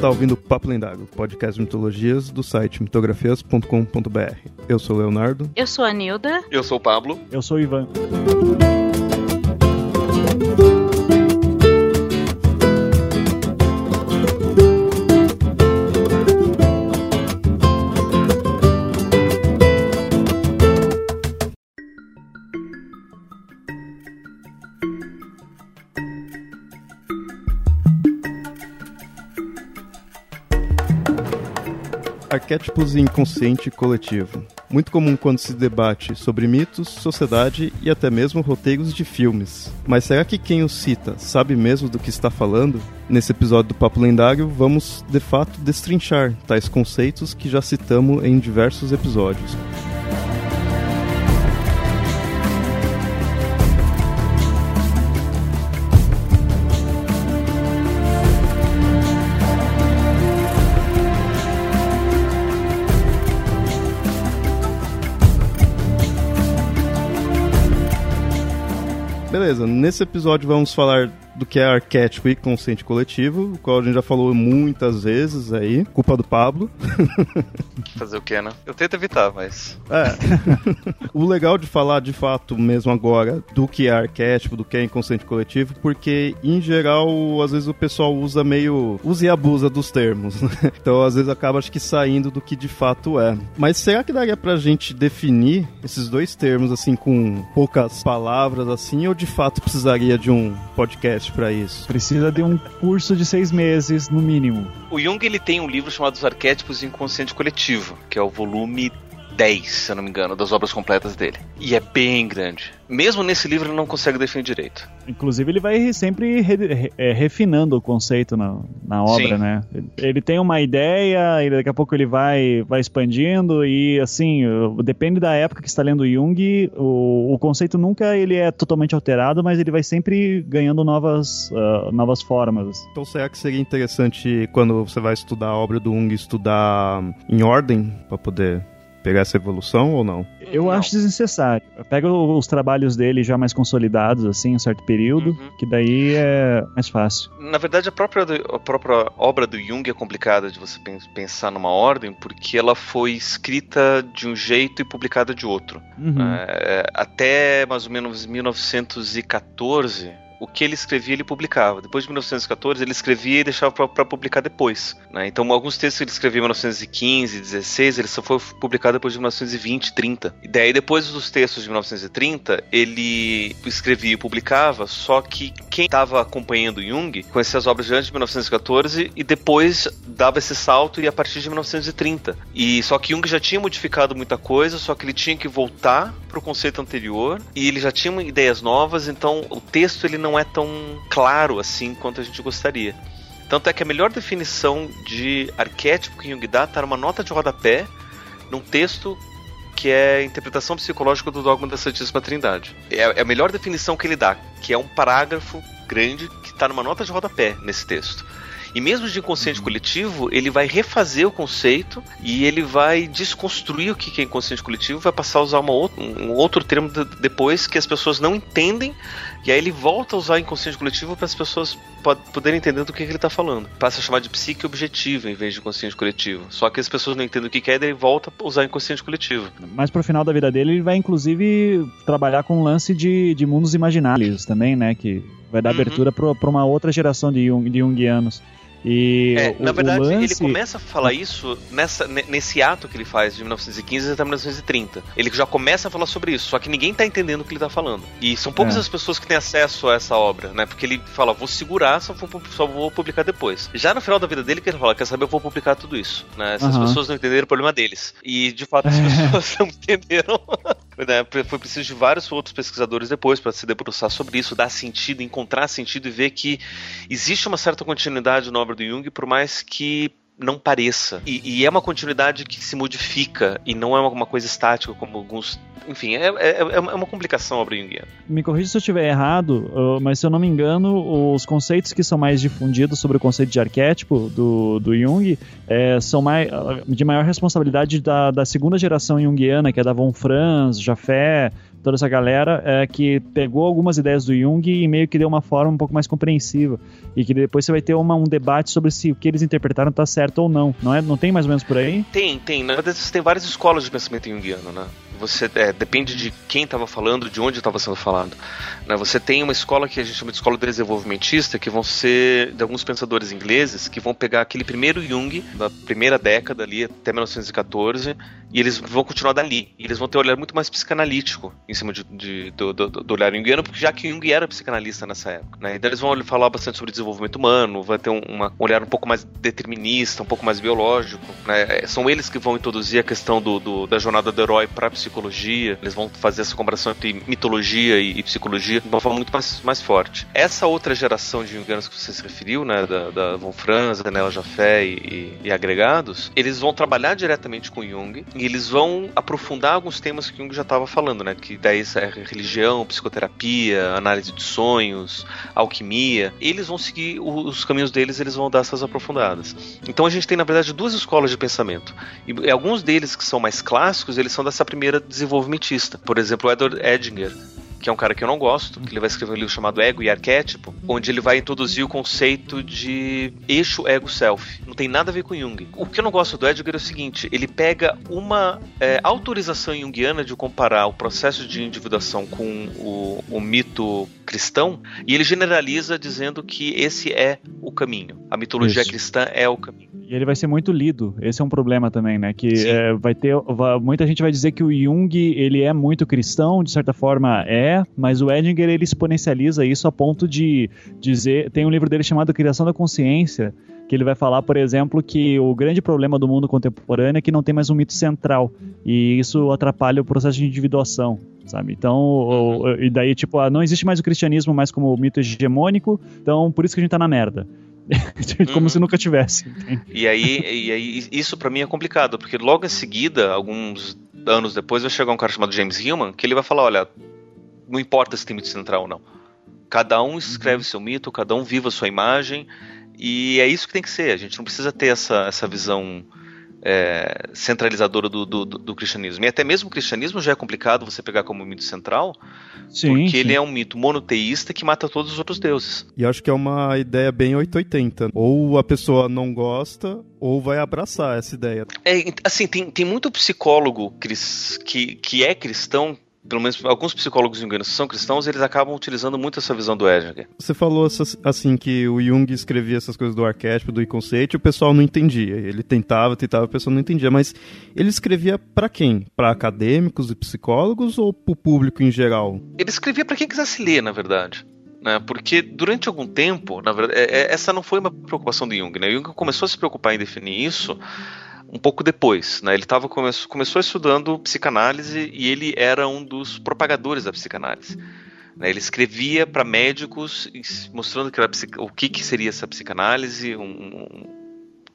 está ouvindo Papo Lendário, podcast de mitologias do site mitografias.com.br. Eu sou o Leonardo. Eu sou a Nilda. Eu sou o Pablo. Eu sou o Ivan. Arquétipos e inconsciente coletivo. Muito comum quando se debate sobre mitos, sociedade e até mesmo roteiros de filmes. Mas será que quem os cita sabe mesmo do que está falando? Nesse episódio do Papo Lendário, vamos de fato destrinchar tais conceitos que já citamos em diversos episódios. Beleza, nesse episódio vamos falar do que é arquétipo e consciente coletivo, o qual a gente já falou muitas vezes aí, culpa do Pablo. Fazer o que, né? Eu tento evitar, mas. É. o legal de falar de fato mesmo agora do que é arquétipo, do que é inconsciente coletivo, porque em geral, às vezes o pessoal usa meio. usa e abusa dos termos. Né? Então, às vezes acaba acho que saindo do que de fato é. Mas será que daria pra gente definir esses dois termos assim com poucas palavras assim, ou de fato precisaria de um podcast para isso? Precisa de um curso de seis meses, no mínimo. O Jung ele tem um livro chamado Os Arquétipos e Inconsciente Coletivo, que é o volume 10, se eu não me engano, das obras completas dele. E é bem grande. Mesmo nesse livro ele não consegue definir direito. Inclusive ele vai sempre re, re, é, refinando o conceito na, na obra, Sim. né? Ele, tem uma ideia e daqui a pouco ele vai, vai expandindo e assim, depende da época que está lendo Jung, o, o conceito nunca ele é totalmente alterado, mas ele vai sempre ganhando novas, uh, novas formas. Então será que seria interessante quando você vai estudar a obra do Jung estudar em ordem para poder pegar essa evolução ou não? Eu Não. acho desnecessário. Pega os trabalhos dele já mais consolidados, assim, em um certo período, Uhum. que daí é mais fácil. Na verdade, a própria, a própria obra do Jung é complicada de você pen- pensar numa ordem, porque ela foi escrita de um jeito e publicada de outro. Uhum. É, até mais ou menos 1914, o que ele escrevia ele publicava. Depois de 1914, ele escrevia e deixava para publicar depois. né? Então, alguns textos que ele escrevia em 1915, 16, ele só foi publicado depois de 1920, 30. E daí, depois dos textos de 1930, ele escrevia e publicava, só que quem estava acompanhando Jung conhecia as obras de antes de 1914 e depois dava esse salto e a partir de 1930. E só que Jung já tinha modificado muita coisa, só que ele tinha que voltar para o conceito anterior e ele já tinha ideias novas, então o texto ele não é tão claro assim quanto a gente gostaria. Tanto é que a melhor definição de arquétipo que Jung dá está numa nota de rodapé num texto que é a interpretação psicológica do dogma da Santíssima Trindade. É é a melhor definição que ele dá, que é um parágrafo grande que está numa nota de rodapé nesse texto. E mesmo de inconsciente coletivo, ele vai refazer o conceito e ele vai desconstruir o que é inconsciente coletivo, vai passar a usar uma outra- um outro termo de- depois que as pessoas não entendem, e aí ele volta a usar inconsciente coletivo para as pessoas po- poderem entender do que, que ele está falando. Passa a chamar de psique objetivo em vez de inconsciente coletivo. Só que as pessoas não entendem o que que é, daí ele volta a usar inconsciente coletivo. Mais pro final da vida dele, ele vai inclusive trabalhar com um lance de, de mundos imaginários também, né? Que vai dar Uhum. abertura pra uma outra geração de, Jung, de Jungianos. E É, o, na verdade, ele lance- começa a falar isso nessa, ne- nesse ato que ele faz de 1915 até 1930. Ele já começa a falar sobre isso, só que ninguém tá entendendo o que ele tá falando. E são poucas É. as pessoas que têm acesso a essa obra, né? Porque ele fala, vou segurar, só vou, só vou publicar depois. Já no final da vida dele, que ele fala, quer saber, eu vou publicar tudo isso. Né? Se as Aham. pessoas não entenderam, o problema é deles. E, de fato, as pessoas não entenderam. né? Foi preciso de vários outros pesquisadores depois para se debruçar sobre isso, dar sentido, encontrar sentido e ver que existe uma certa continuidade na obra do Jung, por mais que não pareça. E, e é uma continuidade que se modifica e não é uma, coisa estática como alguns. Enfim, é, é, é uma complicação a obra junguiana. Me corrija se eu estiver errado, mas se eu não me engano, os conceitos que são mais difundidos sobre o conceito de arquétipo do, do Jung é, são mais, de maior responsabilidade da, da segunda geração junguiana, que é da Von Franz, Jafé, toda essa galera é, que pegou algumas ideias do Jung e meio que deu uma forma um pouco mais compreensiva. E que depois você vai ter uma, um debate sobre se o que eles interpretaram está certo ou não. Não, é, não tem mais ou menos por aí? Tem, tem. Na verdade, tem várias escolas de pensamento junguiano, né? Você é, depende de quem estava falando, de onde estava sendo falado. Né? Você tem uma escola que a gente chama de escola desenvolvimentista, que vão ser de alguns pensadores ingleses que vão pegar aquele primeiro Jung da primeira década ali até 1914 e eles vão continuar dali. E eles vão ter um olhar muito mais psicanalítico em cima de, de do, do, do, olhar junguiano, porque já que Jung era psicanalista nessa época. Né? Então eles vão falar bastante sobre desenvolvimento humano, vai ter um, uma, um olhar um pouco mais determinista, um pouco mais biológico. Né? São eles que vão introduzir a questão do, da jornada do herói para a psicologia, eles vão fazer essa comparação entre mitologia e, e, psicologia de uma forma muito mais, mais forte. Essa outra geração de junguianos que você se referiu, né, da, da Von Franz, Daniela Jaffé e, e, e, agregados, eles vão trabalhar diretamente com Jung e eles vão aprofundar alguns temas que Jung já estava falando, né, que daí é religião, psicoterapia, análise de sonhos, alquimia. Eles vão seguir os caminhos deles, eles vão dar essas aprofundadas. Então a gente tem na verdade duas escolas de pensamento e alguns deles que são mais clássicos, eles são dessa primeira desenvolvimentista. Por exemplo, o Edward Edinger, que é um cara que eu não gosto, que ele vai escrever um livro chamado Ego e Arquétipo, onde ele vai introduzir o conceito de eixo ego-self. Não tem nada a ver com Jung. O que eu não gosto do Edgar é o seguinte: ele pega uma é, autorização junguiana de comparar o processo de individuação com o, o mito cristão e ele generaliza dizendo que esse é o caminho. A mitologia Isso. cristã é o caminho. E ele vai ser muito lido. Esse é um problema também, né? Que é, vai ter. Vai, muita gente vai dizer que o Jung ele é muito cristão, de certa forma é, mas o Edinger ele exponencializa isso a ponto de dizer. Tem um livro dele chamado Criação da Consciência, que ele vai falar, por exemplo, que o grande problema do mundo contemporâneo é que não tem mais um mito central e isso atrapalha o processo de individuação, sabe? Então, o, e daí tipo, ah, não existe mais o cristianismo mais como mito hegemônico, então por isso que a gente tá na merda. Como uhum. se nunca tivesse. E aí, e aí isso para mim é complicado, porque logo em seguida, alguns anos depois, vai chegar um cara chamado James Hillman, que ele vai falar: olha, não importa se tem mito central ou não. Cada um escreve uhum. seu mito, cada um viva a sua imagem, e é isso que tem que ser. A gente não precisa ter essa, essa visão é, centralizadora do, do, do, cristianismo. E até mesmo o cristianismo já é complicado você pegar como mito central, sim, porque sim. ele é um mito monoteísta que mata todos os outros deuses. E acho que é uma ideia bem 880. Ou a pessoa não gosta, ou vai abraçar essa ideia. É, assim, tem, tem muito psicólogo que, que é cristão pelo menos alguns psicólogos junguianos que são cristãos, eles acabam utilizando muito essa visão do Edinger. Você falou assim que o Jung escrevia essas coisas do arquétipo, do inconceito, e o pessoal não entendia. Ele tentava, tentava, o pessoal não entendia. Mas ele escrevia para quem? Para acadêmicos e psicólogos ou para o público em geral? Ele escrevia para quem quisesse ler, na verdade. Né, porque durante algum tempo, na verdade, é, é, essa não foi uma preocupação do Jung. Né? O Jung começou a se preocupar em definir isso um pouco depois. Né? Ele tava, come começou estudando psicanálise e ele era um dos propagadores da psicanálise. Né? Ele escrevia para médicos mostrando que o que, que seria essa psicanálise, um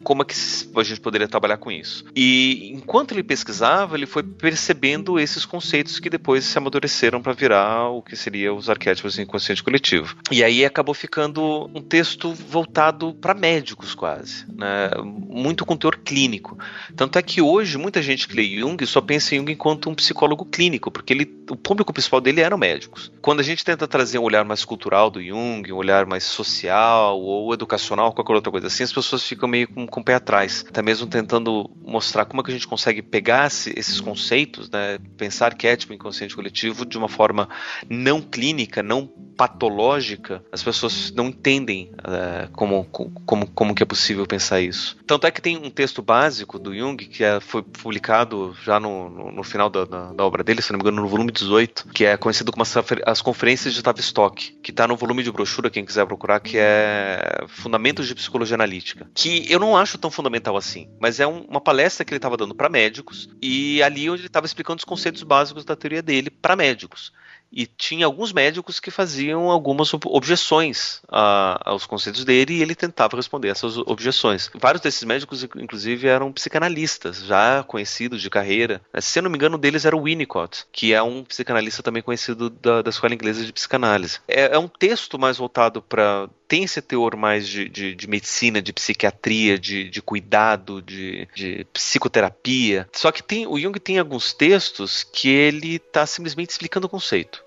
como é que a gente poderia trabalhar com isso. E enquanto ele pesquisava, ele foi percebendo esses conceitos que depois se amadureceram para virar o que seria os arquétipos inconsciente coletivo. E aí acabou ficando um texto voltado para médicos quase, né? muito com teor clínico. Tanto é que hoje muita gente que lê Jung só pensa em Jung enquanto um psicólogo clínico, porque ele, o público principal dele eram médicos. Quando a gente tenta trazer um olhar mais cultural do Jung, um olhar mais social ou educacional, qualquer outra coisa assim, as pessoas ficam meio com com o pé atrás, até mesmo tentando mostrar como é que a gente consegue pegar esses conceitos, né, pensar arquétipo inconsciente coletivo de uma forma não clínica, não patológica, as pessoas não entendem uh, como, como, como que é possível pensar isso. Tanto é que tem um texto básico do Jung que é, foi publicado já no, no, no final da, da, da, obra dele, se não me engano, no volume 18, que é conhecido como as, as conferências de Tavistock, que está no volume de brochura, quem quiser procurar, que é Fundamentos de Psicologia Analítica, que eu não acho acho tão fundamental assim, mas é um, uma palestra que ele estava dando para médicos e ali onde ele estava explicando os conceitos básicos da teoria dele para médicos. E tinha alguns médicos que faziam algumas objeções a, aos conceitos dele e ele tentava responder essas objeções. Vários desses médicos, inclusive, eram psicanalistas, já conhecidos de carreira. Se eu não me engano, um deles era o Winnicott, que é um psicanalista também conhecido da, da escola inglesa de psicanálise. É, é um texto mais voltado para tem esse teor mais de, de, de medicina, de psiquiatria, de, de cuidado, de, psicoterapia. Só que tem, o Jung tem alguns textos que ele está simplesmente explicando o conceito.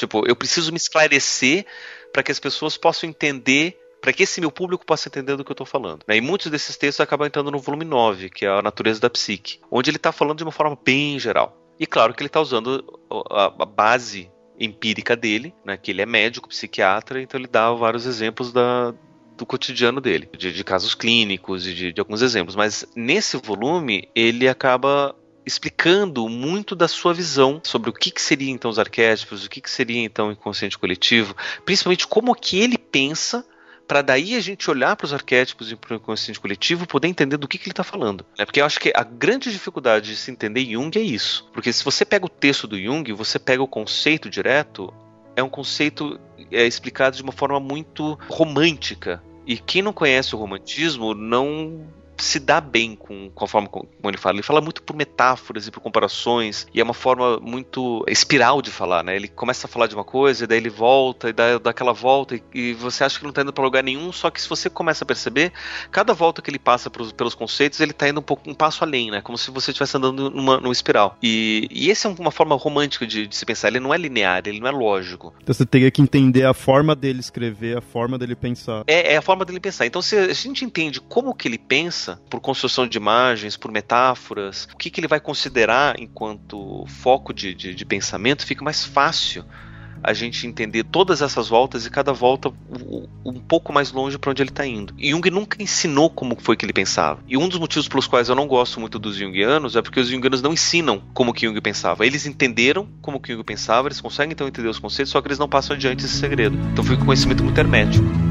Tipo, eu preciso me esclarecer para que as pessoas possam entender para que esse meu público possa entender do que eu estou falando. Né? E muitos desses textos acabam entrando no volume 9, que é a natureza da psique, onde ele está falando de uma forma bem geral. E claro que ele está usando a, base empírica dele, né, que ele é médico, psiquiatra, então ele dá vários exemplos da, do cotidiano dele, de, de casos clínicos e de, de, alguns exemplos. Mas nesse volume ele acaba explicando muito da sua visão sobre o que, que seria então os arquétipos, o que, que seria então o inconsciente coletivo, principalmente como que ele pensa para daí a gente olhar para os arquétipos e para o inconsciente coletivo poder entender do que, que ele está falando. Né? Porque eu acho que a grande dificuldade de se entender Jung é isso. Porque se você pega o texto do Jung, você pega o conceito direto, é um conceito é, explicado de uma forma muito romântica. E quem não conhece o romantismo não se dá bem com, com a forma como ele fala. Ele fala muito por metáforas e por comparações, e é uma forma muito espiral de falar, né? Ele começa a falar de uma coisa, e daí ele volta, e dá, dá aquela volta, e, e, você acha que não está indo para lugar nenhum, só que se você começa a perceber, cada volta que ele passa pros, pelos conceitos, ele está indo um pouco um passo além, né? Como se você estivesse andando numa, numa espiral. E, e essa é uma forma romântica de, de se pensar. Ele não é linear, ele não é lógico. Então você teria que entender a forma dele escrever, a forma dele pensar. É, é a forma dele pensar. Então se a gente entende como que ele pensa, por construção de imagens, por metáforas, o que, que ele vai considerar enquanto foco de, de, de pensamento, fica mais fácil a gente entender todas essas voltas e cada volta um pouco mais longe para onde ele está indo. Jung nunca ensinou como foi que ele pensava. E um dos motivos pelos quais eu não gosto muito dos Jungianos é porque os Jungianos não ensinam como que Jung pensava. Eles entenderam como que Jung pensava, eles conseguem então entender os conceitos, só que eles não passam adiante esse segredo. Então fica um conhecimento muito hermético.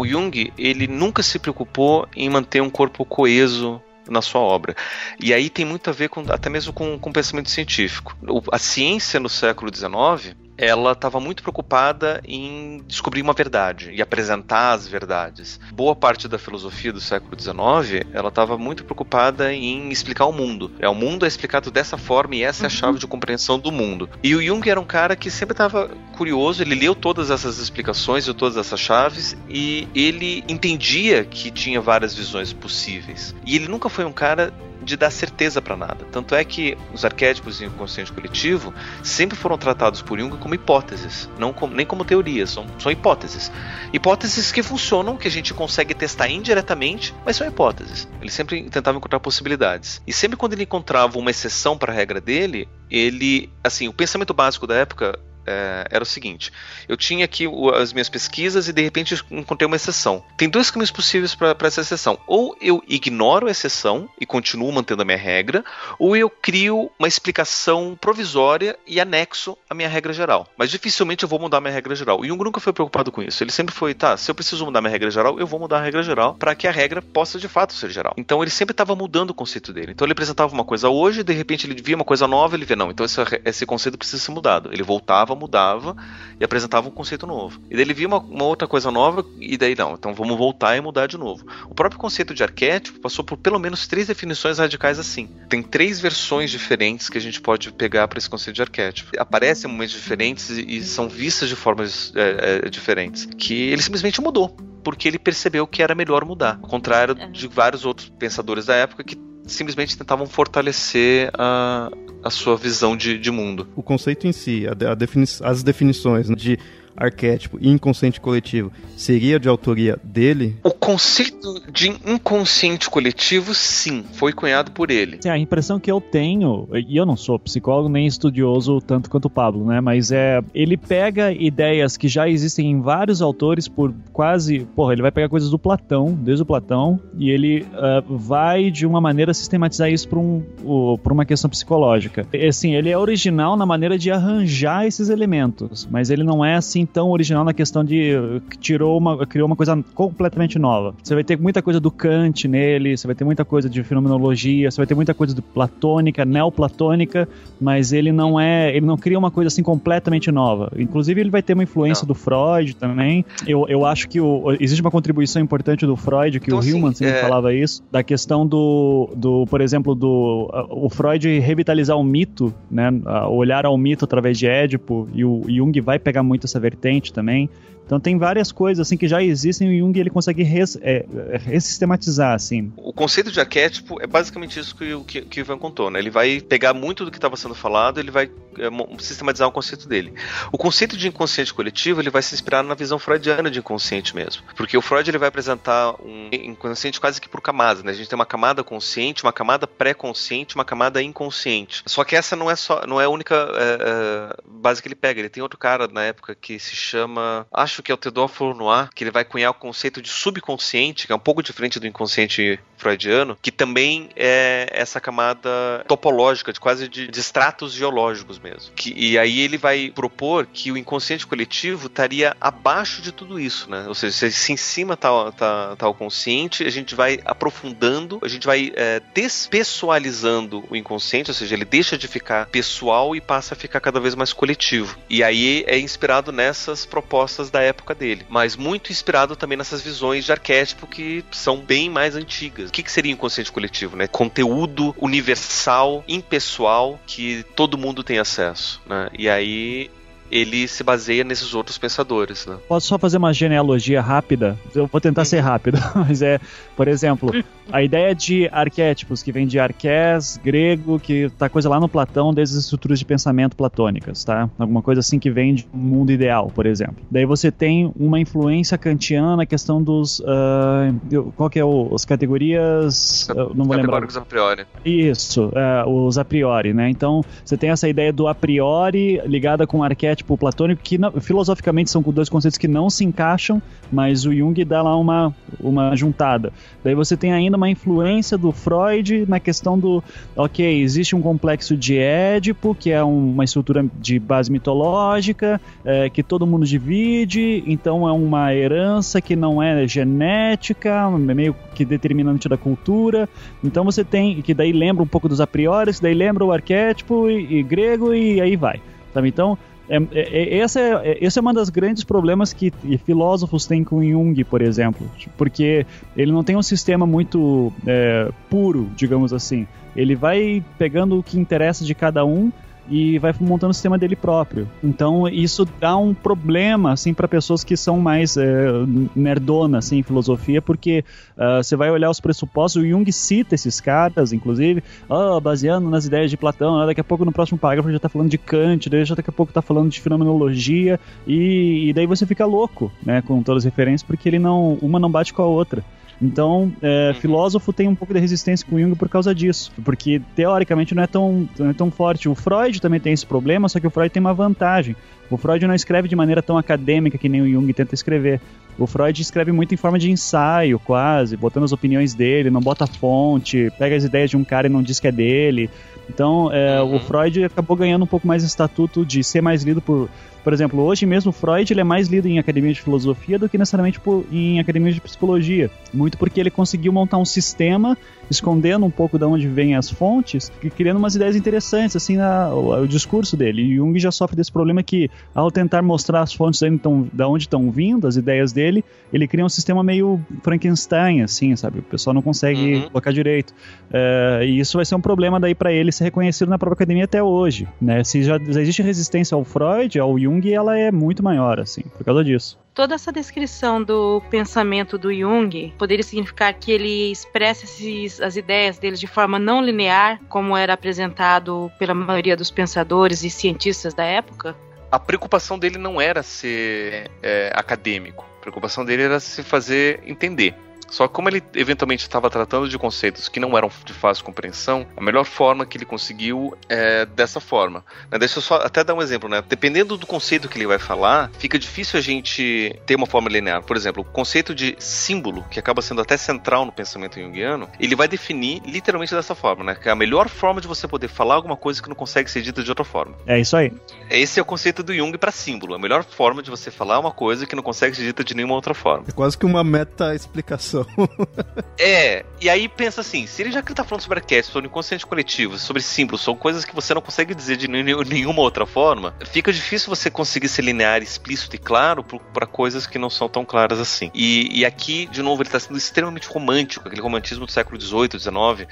O Jung ele nunca se preocupou em manter um corpo coeso na sua obra. E aí tem muito a ver com, até mesmo com, com o pensamento científico. A ciência no século XIX ela estava muito preocupada em descobrir uma verdade e apresentar as verdades. Boa parte da filosofia do século XIX, ela estava muito preocupada em explicar o mundo. É o mundo é explicado dessa forma e essa é a chave de compreensão do mundo. E o Jung era um cara que sempre estava curioso, ele leu todas essas explicações e todas essas chaves e ele entendia que tinha várias visões possíveis. E ele nunca foi um cara de dar certeza para nada. Tanto é que os arquétipos e o inconsciente coletivo sempre foram tratados por Jung como hipóteses, não como, nem como teorias, são, são hipóteses. Hipóteses que funcionam, que a gente consegue testar indiretamente, mas são hipóteses. Ele sempre tentava encontrar possibilidades. E sempre quando ele encontrava uma exceção para a regra dele, ele, assim, o pensamento básico da época é, era o seguinte: eu tinha aqui as minhas pesquisas e de repente encontrei uma exceção. Tem dois caminhos possíveis para essa exceção. Ou eu ignoro a exceção e continuo mantendo a minha regra, ou eu crio uma explicação provisória e anexo a minha regra geral. Mas dificilmente eu vou mudar a minha regra geral. E Jung nunca foi preocupado com isso. Ele sempre foi, tá, se eu preciso mudar minha regra geral, eu vou mudar a regra geral para que a regra possa de fato ser geral. Então ele sempre estava mudando o conceito dele. Então ele apresentava uma coisa hoje, de repente ele via uma coisa nova, ele vê, não, então esse, esse conceito precisa ser mudado. Ele voltava mudava e apresentava um conceito novo. E daí ele via uma, uma, outra coisa nova e daí não, então vamos voltar e mudar de novo. O próprio conceito de arquétipo passou por pelo menos três definições radicais assim. Tem três versões diferentes que a gente pode pegar para esse conceito de arquétipo. Aparecem em momentos diferentes e, e são vistas de formas é, é, diferentes. Que ele simplesmente mudou porque ele percebeu que era melhor mudar. Ao contrário é. de vários outros pensadores da época que simplesmente tentavam fortalecer a, a sua visão de, de mundo. O conceito em si, a, a defini as definições de arquétipo e inconsciente coletivo seria de autoria dele? O conceito de inconsciente coletivo, sim, foi cunhado por ele. Sim, a impressão que eu tenho, e eu não sou psicólogo nem estudioso tanto quanto o Pablo, né? Mas é. Ele pega ideias que já existem em vários autores por quase. Porra, ele vai pegar coisas do Platão, desde o Platão, e ele uh, vai de uma maneira sistematizar isso para um, uh, uma questão psicológica. Assim, ele é original na maneira de arranjar esses elementos, mas ele não é assim tão original na questão de tirou uma, criou uma coisa completamente nova. Você vai ter muita coisa do Kant nele, você vai ter muita coisa de fenomenologia, você vai ter muita coisa do platônica, neoplatônica, mas ele não é, ele não cria uma coisa assim completamente nova. Inclusive ele vai ter uma influência não. do Freud também. Eu, eu acho que o, existe uma contribuição importante do Freud, que então, o Hillman sempre é... falava isso, da questão do, do por exemplo, do o Freud revitalizar o mito, né, olhar ao mito através de Édipo, e o Jung vai pegar muito essa vertente também. Então tem várias coisas assim que já existem e o Jung ele consegue res, é, resistematizar assim. O conceito de arquétipo é basicamente isso que o que, que o Ivan contou, né? Ele vai pegar muito do que estava sendo falado, ele vai é, sistematizar o conceito dele. O conceito de inconsciente coletivo ele vai se inspirar na visão freudiana de inconsciente mesmo, porque o Freud ele vai apresentar um inconsciente quase que por camadas, né? A gente tem uma camada consciente, uma camada pré-consciente, uma camada inconsciente. Só que essa não é só, não é a única é, é, base que ele pega. Ele tem outro cara na época que se chama, acho que é o Theodore Fournoy, que ele vai cunhar o conceito de subconsciente, que é um pouco diferente do inconsciente freudiano, que também é essa camada topológica, de quase de, de estratos geológicos mesmo. Que, e aí ele vai propor que o inconsciente coletivo estaria abaixo de tudo isso, né? Ou seja, se em cima tá, tá, tá o consciente, a gente vai aprofundando, a gente vai é, despessoalizando o inconsciente, ou seja, ele deixa de ficar pessoal e passa a ficar cada vez mais coletivo. E aí é inspirado nessas propostas da época dele, mas muito inspirado também nessas visões de arquétipo que são bem mais antigas. O que, que seria inconsciente coletivo, né? Conteúdo universal, impessoal, que todo mundo tem acesso, né? E aí ele se baseia nesses outros pensadores. Né? Posso só fazer uma genealogia rápida? Eu vou tentar ser rápido, mas é, por exemplo, a ideia de arquétipos, que vem de arqués, grego, que tá coisa lá no Platão, desde as estruturas de pensamento platônicas, tá? Alguma coisa assim que vem de um mundo ideal, por exemplo. Daí você tem uma influência kantiana na questão dos. Uh, qual que é o, as categorias. Uh, não vou lembrar. a priori. Isso, uh, os a priori, né? Então você tem essa ideia do a priori ligada com arquétipo arquétipo platônico, que filosoficamente são dois conceitos que não se encaixam, mas o Jung dá lá uma, uma juntada. Daí você tem ainda uma influência do Freud na questão do, ok, existe um complexo de Édipo, que é uma estrutura de base mitológica, é, que todo mundo divide, então é uma herança que não é genética, é meio que determinante da cultura. Então você tem, que daí lembra um pouco dos a priori, daí lembra o arquétipo e, e grego e aí vai. Sabe? Então, é, é, é, essa é, esse é um dos grandes problemas que filósofos têm com Jung, por exemplo, porque ele não tem um sistema muito é, puro, digamos assim. Ele vai pegando o que interessa de cada um e vai montando o sistema dele próprio. Então isso dá um problema assim para pessoas que são mais é, nerdonas assim, em filosofia, porque uh, você vai olhar os pressupostos, o Jung cita esses caras, inclusive, oh, baseando nas ideias de Platão, né? daqui a pouco no próximo parágrafo já está falando de Kant, daí já daqui a pouco está falando de fenomenologia e, e daí você fica louco, né, com todas as referências, porque ele não, uma não bate com a outra. Então, é, uhum. filósofo tem um pouco de resistência com Jung por causa disso, porque teoricamente não é, tão, não é tão forte. O Freud também tem esse problema, só que o Freud tem uma vantagem. O Freud não escreve de maneira tão acadêmica que nem o Jung tenta escrever. O Freud escreve muito em forma de ensaio, quase, botando as opiniões dele, não bota fonte, pega as ideias de um cara e não diz que é dele. Então, é, uhum. o Freud acabou ganhando um pouco mais estatuto de ser mais lido por por exemplo, hoje mesmo Freud ele é mais lido em academias de filosofia do que necessariamente por, em academias de psicologia. Muito porque ele conseguiu montar um sistema escondendo um pouco de onde vêm as fontes e criando umas ideias interessantes assim na, o, o, discurso dele. E Jung já sofre desse problema que ao tentar mostrar as fontes dele, então, da onde estão vindo as ideias dele, ele cria um sistema meio Frankenstein, assim, sabe? O pessoal não consegue uhum. colocar direito. Uh, e isso vai ser um problema daí para ele ser reconhecido na própria academia até hoje, né? Se já, já existe resistência ao Freud, ao Jung Jung ela é muito maior, assim, por causa disso. Toda essa descrição do pensamento do Jung poderia significar que ele expressa esses, as ideias dele de forma não linear, como era apresentado pela maioria dos pensadores e cientistas da época? A preocupação dele não era ser é, acadêmico, a preocupação dele era se fazer entender. Só que como ele eventualmente estava tratando de conceitos que não eram de fácil compreensão, a melhor forma que ele conseguiu é dessa forma. Né, deixa eu só até dar um exemplo, né? Dependendo do conceito que ele vai falar, fica difícil a gente ter uma forma linear. Por exemplo, o conceito de símbolo, que acaba sendo até central no pensamento junguiano, ele vai definir literalmente dessa forma, né? Que é a melhor forma de você poder falar alguma coisa que não consegue ser dita de outra forma. É isso aí. Esse é o conceito do Jung para símbolo. A melhor forma de você falar uma coisa que não consegue ser dita de nenhuma outra forma. É quase que uma meta-explicação. é, e aí pensa assim, se ele já que ele tá falando sobre arquétipos, sobre inconsciente coletivo, sobre símbolos, são coisas que você não consegue dizer de nenhuma outra forma, fica difícil você conseguir ser linear, explícito e claro para coisas que não são tão claras assim. E, e aqui, de novo, ele está sendo extremamente romântico, aquele romantismo do século XVIII, XIX,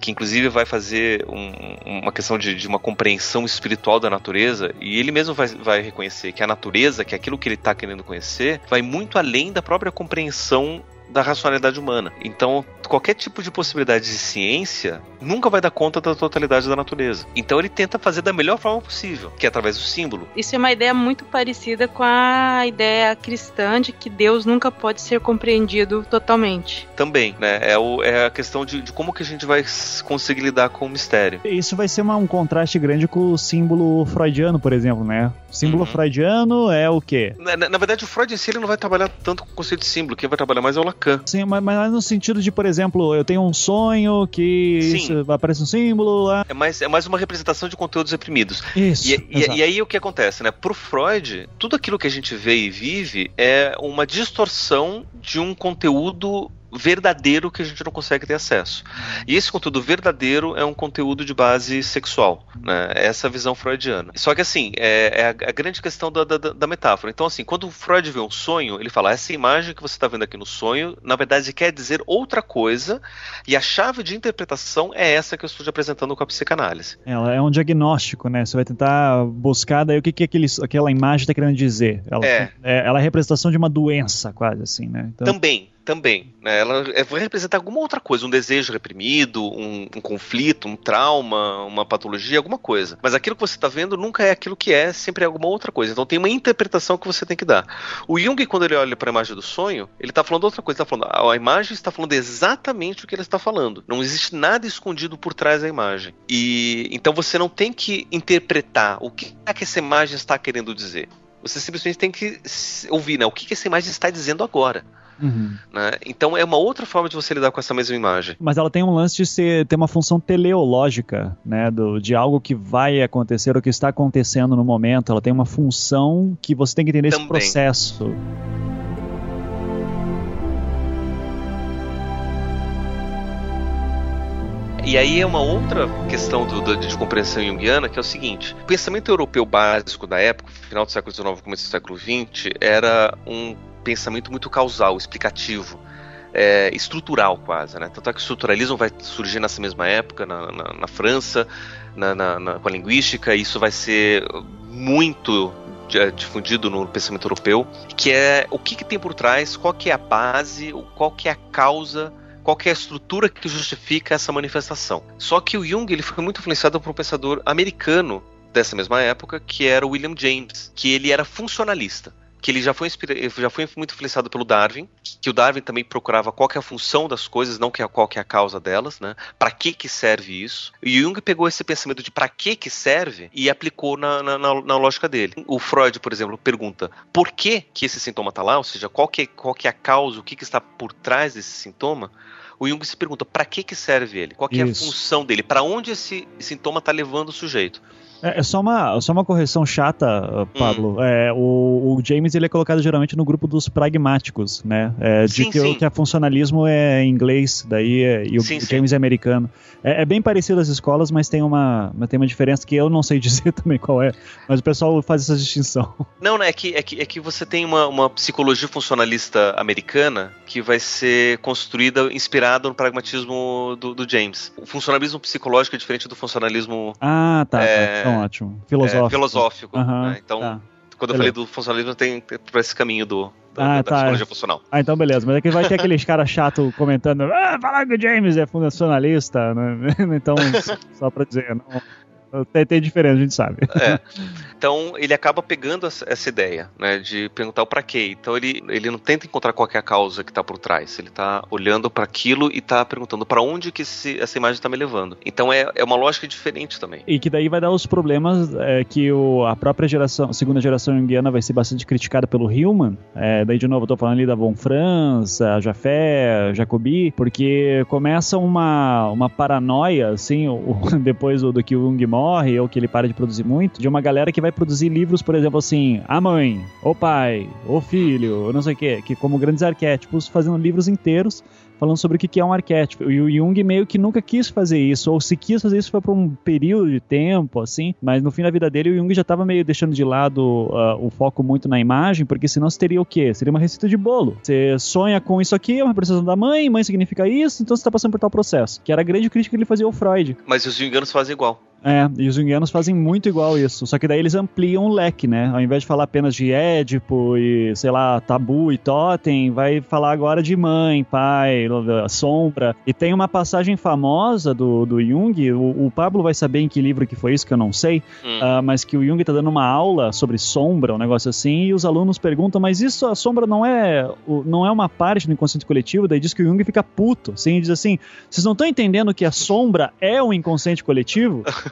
que inclusive vai fazer um, uma questão de, de, uma compreensão espiritual da natureza, e ele mesmo vai, vai reconhecer que a natureza, que é aquilo que ele está querendo conhecer, vai muito além da própria compreensão da racionalidade humana. Então, qualquer tipo de possibilidade de ciência nunca vai dar conta da totalidade da natureza. Então, ele tenta fazer da melhor forma possível, que é através do símbolo. Isso é uma ideia muito parecida com a ideia cristã de que Deus nunca pode ser compreendido totalmente. Também, né? É, o, é a questão de, de, como que a gente vai conseguir lidar com o mistério. Isso vai ser uma, um contraste grande com o símbolo freudiano, por exemplo, né? O símbolo uhum. freudiano é o quê? Na, na, na, verdade, o Freud em si ele não vai trabalhar tanto com o conceito de símbolo. Quem vai trabalhar mais é o Lacan. Sim, mas, mas no sentido de, por exemplo, eu tenho um sonho que isso, aparece um símbolo lá. É mais, é mais uma representação de conteúdos reprimidos. Isso. E, e, e, aí o que acontece, né? Pro Freud, tudo aquilo que a gente vê e vive é uma distorção de um conteúdo verdadeiro que a gente não consegue ter acesso. E esse conteúdo verdadeiro é um conteúdo de base sexual, né? Essa é a visão freudiana. Só que assim, é, é a, grande questão da, da, da, metáfora. Então assim, quando o Freud vê um sonho, ele fala, essa imagem que você está vendo aqui no sonho, na verdade quer dizer outra coisa, e a chave de interpretação é essa que eu estou te apresentando com a psicanálise. Ela é um diagnóstico, né? Você vai tentar buscar daí o que, que aquele, aquela imagem está querendo dizer. Ela é. é. ela é a representação de uma doença, quase assim, né? Então... Também, também. Né? Ela é, vai representar alguma outra coisa, um desejo reprimido, um, um, conflito, um trauma, uma patologia, alguma coisa. Mas aquilo que você está vendo nunca é aquilo que é, sempre é alguma outra coisa. Então tem uma interpretação que você tem que dar. O Jung, quando ele olha para a imagem do sonho, ele está falando outra coisa. Tá falando, a imagem está falando exatamente o que ele está falando. Não existe nada escondido por trás da imagem. E então você não tem que interpretar o que é que essa imagem está querendo dizer. Você simplesmente tem que ouvir, né? O que, que essa imagem está dizendo agora. Uhum. Né? Então é uma outra forma de você lidar com essa mesma imagem. Mas ela tem um lance de ser, ter uma função teleológica, né? Do, de algo que vai acontecer ou que está acontecendo no momento. Ela tem uma função que você tem que entender Também. esse processo. E aí é uma outra questão do, do, de compreensão junguiana, que é o seguinte: o pensamento europeu básico da época, final do século XIX, começo do século XX, era um pensamento muito causal, explicativo. É, estrutural quase, né? Tanto é que o estruturalismo vai surgir nessa mesma época na, na, na França, na, na, com a linguística, e isso vai ser muito é, difundido no pensamento europeu, que é o que, que, tem por trás, qual que é a base, qual que é a causa, qual é a estrutura que justifica essa manifestação. Só que o Jung ele foi muito influenciado por um pensador americano dessa mesma época, que era o William James, que ele era funcionalista que ele já foi, já foi muito influenciado pelo Darwin, que o Darwin também procurava qual é a função das coisas, não que qual é a causa delas, né? Para que que serve isso? E Jung pegou esse pensamento de para que que serve e aplicou na, na, na, na, lógica dele. O Freud, por exemplo, pergunta por que que esse sintoma está lá, ou seja, qual que, é, qual que é a causa, o que que está por trás desse sintoma? o Jung se pergunta para que que serve ele? Qual é a função dele? Para onde esse sintoma está levando o sujeito? É, é, só, uma, só uma correção chata, Pablo. Hum. É, o, o, James ele é colocado geralmente no grupo dos pragmáticos, né? É, de sim, que, sim. que a funcionalismo é inglês, daí é, e o, sim, James é americano. É, é, bem parecido as escolas, mas tem uma, tem uma diferença que eu não sei dizer também qual é. Mas o pessoal faz essa distinção. Não, né? É que, é que, é que você tem uma, uma psicologia funcionalista americana que vai ser construída inspirada no pragmatismo do, do James. O funcionalismo psicológico é diferente do funcionalismo. Ah, tá. tá. Então, ótimo. Filosófico. É, filosófico. Uhum, né? Então, tá. quando eu falei do funcionalismo, tem, tem por esse caminho do, da, ah, da, tá. psicologia funcional. Ah, então beleza. Mas é que vai ter aqueles caras chato comentando, ah, falar que o James é funcionalista, né? Então, só pra dizer, não... Tem, tem diferença, a gente sabe. É. Então ele acaba pegando essa ideia, né, de perguntar o para quê. Então ele, ele não tenta encontrar qual é a causa que está por trás. Ele está olhando para aquilo e está perguntando para onde que esse, essa imagem está me levando. Então é, é uma lógica diferente também. E que daí vai dar os problemas é, que o, a própria geração, segunda geração junguiana vai ser bastante criticada pelo Hillman. É, daí de novo eu tô falando ali da Von Franz, a Jafé, Jacobi, porque começa uma, uma paranoia, assim, o, depois do, do que o Jung morre ou que ele para de produzir muito, de uma galera que vai produzir livros, por exemplo, assim, a mãe, o pai, o filho, não sei o quê, que como grandes arquétipos, fazendo livros inteiros falando sobre o que é um arquétipo. E o Jung meio que nunca quis fazer isso, ou se quis fazer isso foi por um período de tempo, assim, mas no fim da vida dele o Jung já estava meio deixando de lado uh, o foco muito na imagem, porque senão seria o quê? Seria uma receita de bolo. Você sonha com isso aqui, é uma representação da mãe, mãe significa isso, então você está passando por tal processo. Que era a grande crítica que ele fazia ao Freud. Mas os jungianos fazem igual. É, e os junguianos fazem muito igual isso. Só que daí eles ampliam o leque, né? Ao invés de falar apenas de Édipo e, sei lá, tabu e totem, vai falar agora de mãe, pai, sombra. E tem uma passagem famosa do, do Jung, o, o Pablo vai saber em que livro que foi isso, que eu não sei, hum. uh, mas que o Jung tá dando uma aula sobre sombra, um negócio assim, e os alunos perguntam, mas isso, a sombra não é, não é uma parte do inconsciente coletivo? Daí diz que o Jung fica puto, assim, e diz assim, vocês não estão entendendo que a sombra é um inconsciente coletivo?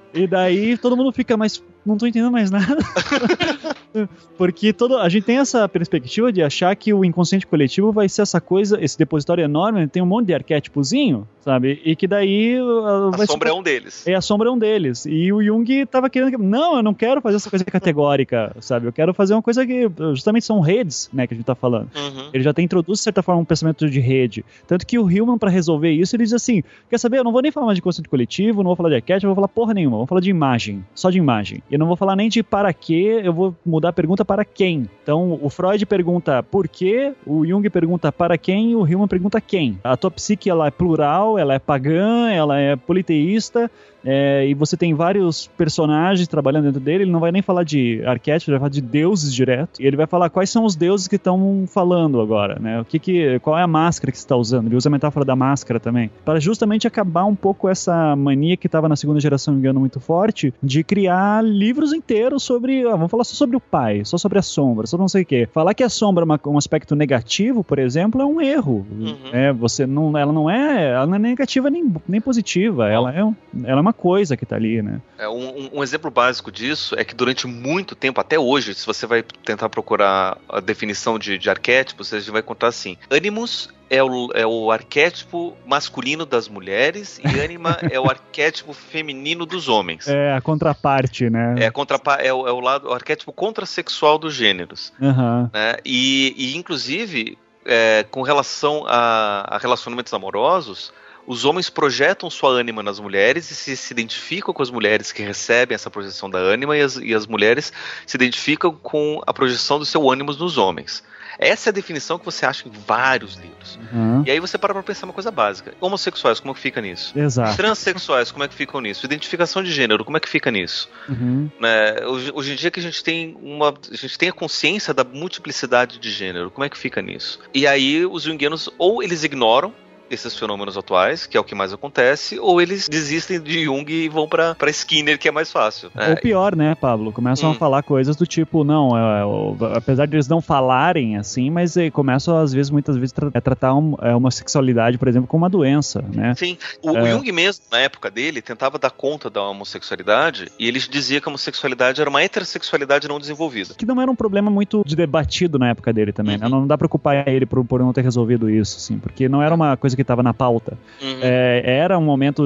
E daí todo mundo fica, mas não tô entendendo mais nada. Porque todo, a gente tem essa perspectiva de achar que o inconsciente coletivo vai ser essa coisa, esse depositório enorme, tem um monte de arquétipozinho, sabe? E que daí. Uh, a sombra ser... é um deles. É, a sombra é um deles. E o Jung tava querendo. Não, eu não quero fazer essa coisa categórica, sabe? Eu quero fazer uma coisa que justamente são redes, né, que a gente tá falando. Uhum. Ele já tem introduz, de certa forma, um pensamento de rede. Tanto que o Hillman, para resolver isso, ele diz assim: quer saber? Eu não vou nem falar mais de inconsciente coletivo, não vou falar de arquétipo, não vou falar porra nenhuma, vou falar de imagem. Só de imagem. Eu não vou falar nem de para quê, eu vou mudar a pergunta para quem. Então, o Freud pergunta por quê, o Jung pergunta para quem, o Hillman pergunta quem. A tua psique, ela é plural, ela é pagã, ela é politeísta, é, e você tem vários personagens trabalhando dentro dele. Ele não vai nem falar de arquétipos, ele vai falar de deuses direto. E ele vai falar quais são os deuses que estão falando agora, né? O que que, qual é a máscara que você está usando? Ele usa a metáfora da máscara também, para justamente acabar um pouco essa mania que estava na segunda geração, engano muito forte, de criar livros inteiros sobre, ah, vamos falar só sobre o pai, só sobre a sombra, só não sei o quê. Falar que a sombra é uma, um aspecto negativo, por exemplo, é um erro. Uhum. É, você não, ela não é, ela não é negativa nem, nem positiva. Ela é, ela é uma coisa que está ali, né? É, um, um, exemplo básico disso é que durante muito tempo, até hoje, se você vai tentar procurar a definição de, de arquétipos, você vai encontrar assim: Animus é o, é o arquétipo masculino das mulheres e ânima é o arquétipo feminino dos homens. É a contraparte, né? É, a contrapa é, o, é o lado, o arquétipo contrasexual dos gêneros. Uhum. Né? E, e, inclusive, é, com relação a, a relacionamentos amorosos, os homens projetam sua ânima nas mulheres e se, se identificam com as mulheres que recebem essa projeção da ânima e as, e as mulheres se identificam com a projeção do seu ânimo nos homens. Essa é a definição que você acha em vários livros. Uhum. E aí você para pra pensar uma coisa básica. Homossexuais, como é que fica nisso? Exato. Transsexuais, como é que ficam nisso? Identificação de gênero, como é que fica nisso? Uhum. Né? Hoje, hoje, em dia que a gente tem uma. A gente tem a consciência da multiplicidade de gênero, como é que fica nisso? E aí os junguianos ou eles ignoram esses fenômenos atuais, que é o que mais acontece, ou eles desistem de Jung e vão para Skinner, que é mais fácil. Né? Ou pior, né, Pablo? Começam hum. a falar coisas do tipo, não, é, é, apesar de eles não falarem assim, mas é, começam, às vezes, muitas vezes, tra a tratar um, é, uma sexualidade, por exemplo, como uma doença, né? Sim. O, o é. Jung mesmo, na época dele, tentava dar conta da homossexualidade e ele dizia que a homossexualidade era uma heterossexualidade não desenvolvida. Que não era um problema muito debatido na época dele também, né? uhum. né? Não dá pra culpar ele por, por não ter resolvido isso, assim, porque não era uma coisa que que estava na pauta. Uhum. É, era um momento.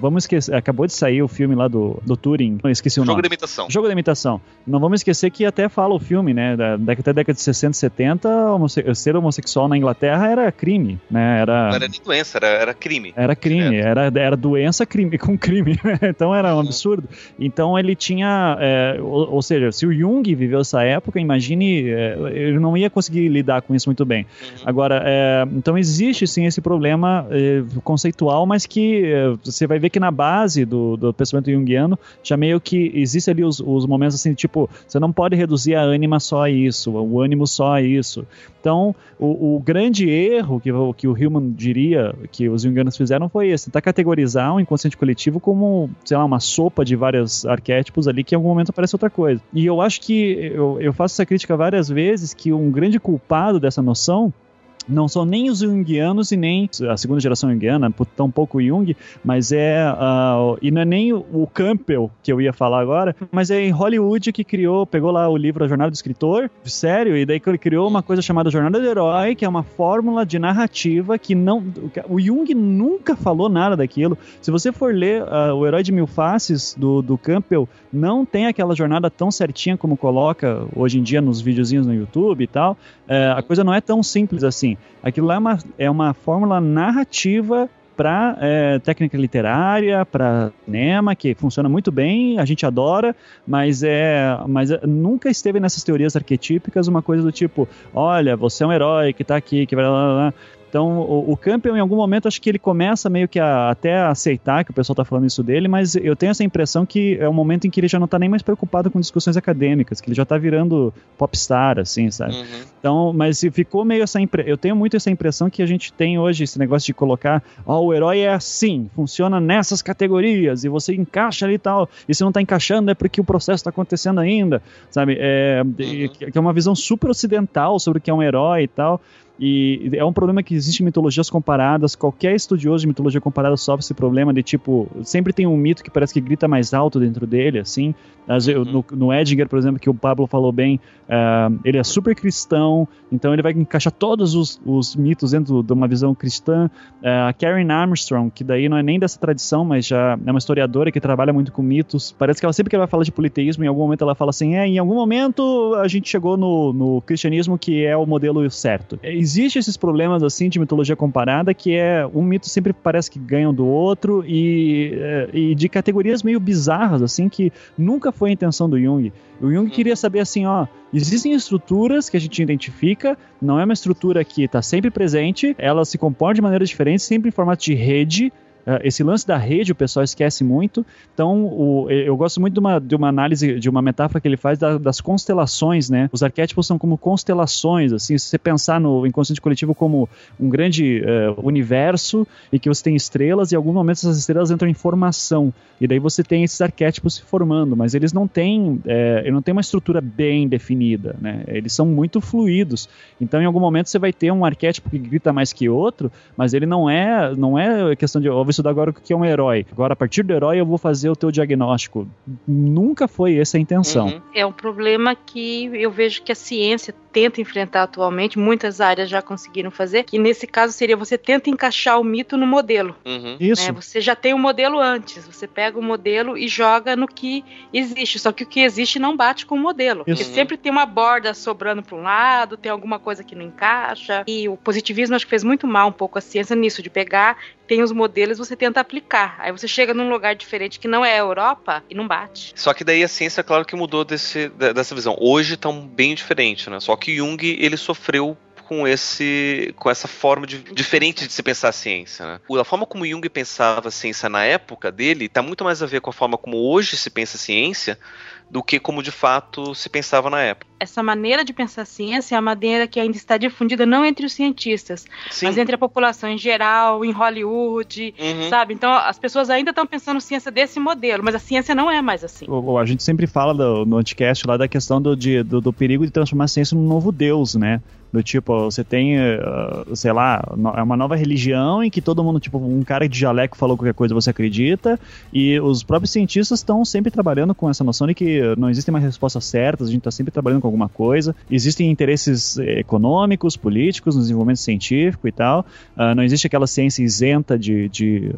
Vamos esquecer. Acabou de sair o filme lá do, do Turing. Esqueci o Jogo nome. de imitação. Jogo de imitação. Não vamos esquecer que até fala o filme, né? Da, até década de 60 e 70, homosse ser homossexual na Inglaterra era crime, né? Era, não era nem doença, era, era crime. Era crime, era, era doença crime, com crime. Né? então era um uhum. absurdo. Então ele tinha. É, ou, ou, seja, se o Jung viveu essa época, imagine, é, ele não ia conseguir lidar com isso muito bem. Uhum. Agora, é, então existe sim esse problema problema eh, conceitual, mas que eh, você vai ver que na base do, do pensamento junguiano já meio que existe ali os, os momentos assim, tipo, você não pode reduzir a ânima só a isso, o ânimo só a isso. Então, o, o grande erro que, que o Hillman diria que os junguianos fizeram foi esse, tentar categorizar o inconsciente coletivo como, sei lá, uma sopa de vários arquétipos ali que em algum momento aparece outra coisa. E eu acho que eu, eu faço essa crítica várias vezes que um grande culpado dessa noção não são nem os junguianos e nem a segunda geração junguiana, tão pouco Jung, mas é. Uh, e não é nem o Campbell que eu ia falar agora, mas é em Hollywood que criou, pegou lá o livro A Jornada do Escritor, sério, e daí ele criou uma coisa chamada Jornada do Herói, que é uma fórmula de narrativa que não. O Jung nunca falou nada daquilo. Se você for ler uh, O Herói de Mil Faces do, do Campbell, não tem aquela jornada tão certinha como coloca hoje em dia nos videozinhos no YouTube e tal. Uh, a coisa não é tão simples assim. Aquilo lá é uma, é uma fórmula narrativa para é, técnica literária, para cinema, que funciona muito bem, a gente adora, mas é, mas é, nunca esteve nessas teorias arquetípicas uma coisa do tipo, olha, você é um herói que está aqui, que vai lá, lá, lá. Então, o, o Campbell, em algum momento, acho que ele começa meio que a, até a aceitar que o pessoal está falando isso dele, mas eu tenho essa impressão que é um momento em que ele já não está nem mais preocupado com discussões acadêmicas, que ele já está virando popstar, assim, sabe? Uhum. Então, mas ficou meio essa impressão. Eu tenho muito essa impressão que a gente tem hoje, esse negócio de colocar, ó, oh, o herói é assim, funciona nessas categorias, e você encaixa ali e tal, e se não está encaixando é porque o processo está acontecendo ainda, sabe? É, uhum. que é uma visão super ocidental sobre o que é um herói e tal. E é um problema que existe em mitologias comparadas. Qualquer estudioso de mitologia comparada sofre esse problema de tipo, sempre tem um mito que parece que grita mais alto dentro dele, assim. Uhum. No, no Edinger, por exemplo, que o Pablo falou bem, uh, ele é super cristão, então ele vai encaixar todos os, os mitos dentro de uma visão cristã. Uh, a Karen Armstrong, que daí não é nem dessa tradição, mas já é uma historiadora que trabalha muito com mitos. Parece que ela sempre que ela fala de politeísmo, em algum momento ela fala assim: é, em algum momento a gente chegou no, no cristianismo que é o modelo certo. Existe esses problemas assim de mitologia comparada que é um mito sempre parece que ganham do outro e, eh, e de categorias meio bizarras assim que nunca foi a intenção do Jung. O Jung queria uhum. saber assim, ó, existem estruturas que a gente identifica, não é uma estrutura que está sempre presente, ela se comporta de maneiras diferentes, sempre em formato de rede, esse lance da rede o pessoal esquece muito. Então, o, eu gosto muito de uma, de uma análise, de uma metáfora que ele faz da, das constelações, né? Os arquétipos são como constelações, assim, se você pensar no inconsciente coletivo como um grande uh, universo e que você tem estrelas e em algum momento essas estrelas entram em formação e daí você tem esses arquétipos se formando, mas eles não têm, é, não têm uma estrutura bem definida, né? Eles são muito fluidos. Então, em algum momento você vai ter um arquétipo que grita mais que outro, mas ele não é, não é questão de, estudar agora o que é um herói. Agora, a partir do herói, eu vou fazer o teu diagnóstico. Nunca foi essa a intenção. Uhum. É um problema que eu vejo que a ciência tenta enfrentar atualmente, muitas áreas já conseguiram fazer, que nesse caso seria você tenta encaixar o mito no modelo. Uhum. Isso. Né? Você já tem o um modelo antes, você pega o modelo e joga no que existe, só que o que existe não bate com o modelo. Isso. Porque sempre tem uma borda sobrando para um lado, tem alguma coisa que não encaixa, e o positivismo acho que fez muito mal um pouco a ciência nisso, de pegar tem os modelos, você tenta aplicar. Aí você chega num lugar diferente que não é a Europa e não bate. Só que daí a ciência, claro que mudou desse, dessa visão. Hoje tá bem diferente, né? Só que Jung, ele sofreu com esse com essa forma de, diferente de se pensar a ciência. Né? A forma como Jung pensava a ciência na época dele está muito mais a ver com a forma como hoje se pensa a ciência do que como de fato se pensava na época. Essa maneira de pensar ciência é a maneira que ainda está difundida não entre os cientistas, Sim. mas entre a população em geral, em Hollywood, uhum. sabe? Então as pessoas ainda estão pensando ciência desse modelo, mas a ciência não é mais assim. A gente sempre fala do, no anticast lá da questão do, de, do, do perigo de transformar a ciência num novo Deus, né? Do tipo, você tem, uh, sei lá, é uma nova religião em que todo mundo, tipo, um cara de jaleco falou qualquer coisa você acredita, e os próprios cientistas estão sempre trabalhando com essa noção de que não existem mais respostas certas, a gente está sempre trabalhando com alguma coisa, existem interesses econômicos, políticos no desenvolvimento científico e tal, uh, não existe aquela ciência isenta de, de,